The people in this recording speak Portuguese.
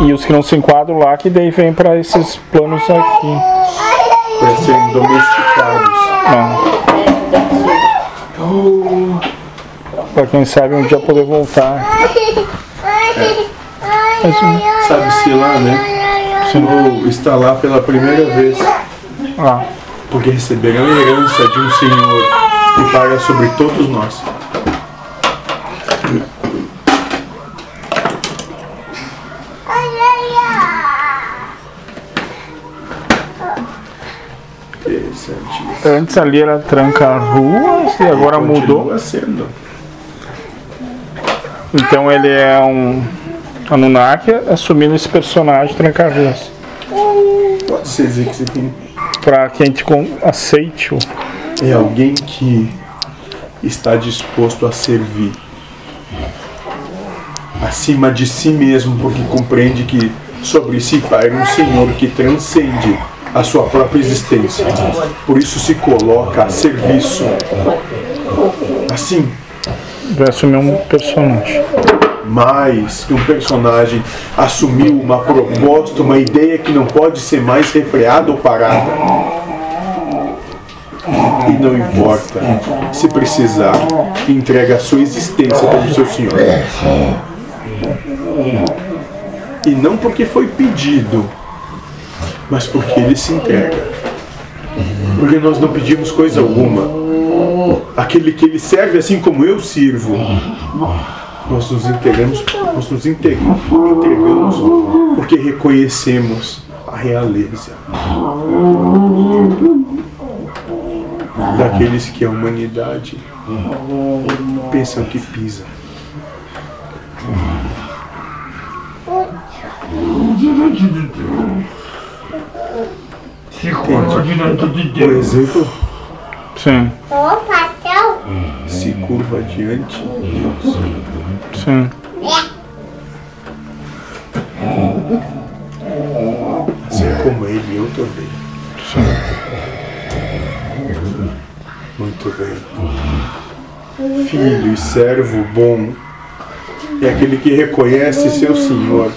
E os que não se enquadram lá, que daí vem para esses planos aqui. Para serem domesticados. Para quem sabe um dia poder voltar. Mas, Sabe-se lá, né? Ou está lá pela primeira vez. ah, Porque receberão a herança de um Senhor que paga sobre todos nós. Interessantíssimo. antes ali era tranca-ruas e agora mudou. Sendo. Então ele é um Anunnaki assumindo esse personagem tranca-ruas. Pode ser dizer que você tem Para que a gente aceite-o. É alguém que está disposto a servir acima de si mesmo, porque compreende que sobre si paira um Senhor que transcende a sua própria existência. Por isso se coloca a serviço. Assim, Vai assumir um personagem. mais que um personagem assumiu uma proposta, uma ideia que não pode ser mais refreada ou parada. E não importa, se precisar, entrega a sua existência pelo seu Senhor. E não porque foi pedido, mas porque ele se entrega. Porque nós não pedimos coisa alguma. Aquele que ele serve assim como eu sirvo nós nos entregamos, nós nos inte- entregamos porque reconhecemos a realeza daqueles que a humanidade pensam que pisa. Por exemplo, Sim, Ô, pastel. se curva diante de Deus. sim. Assim como ele, eu também. Muito bem. Filho e servo bom é aquele que reconhece seu Senhor.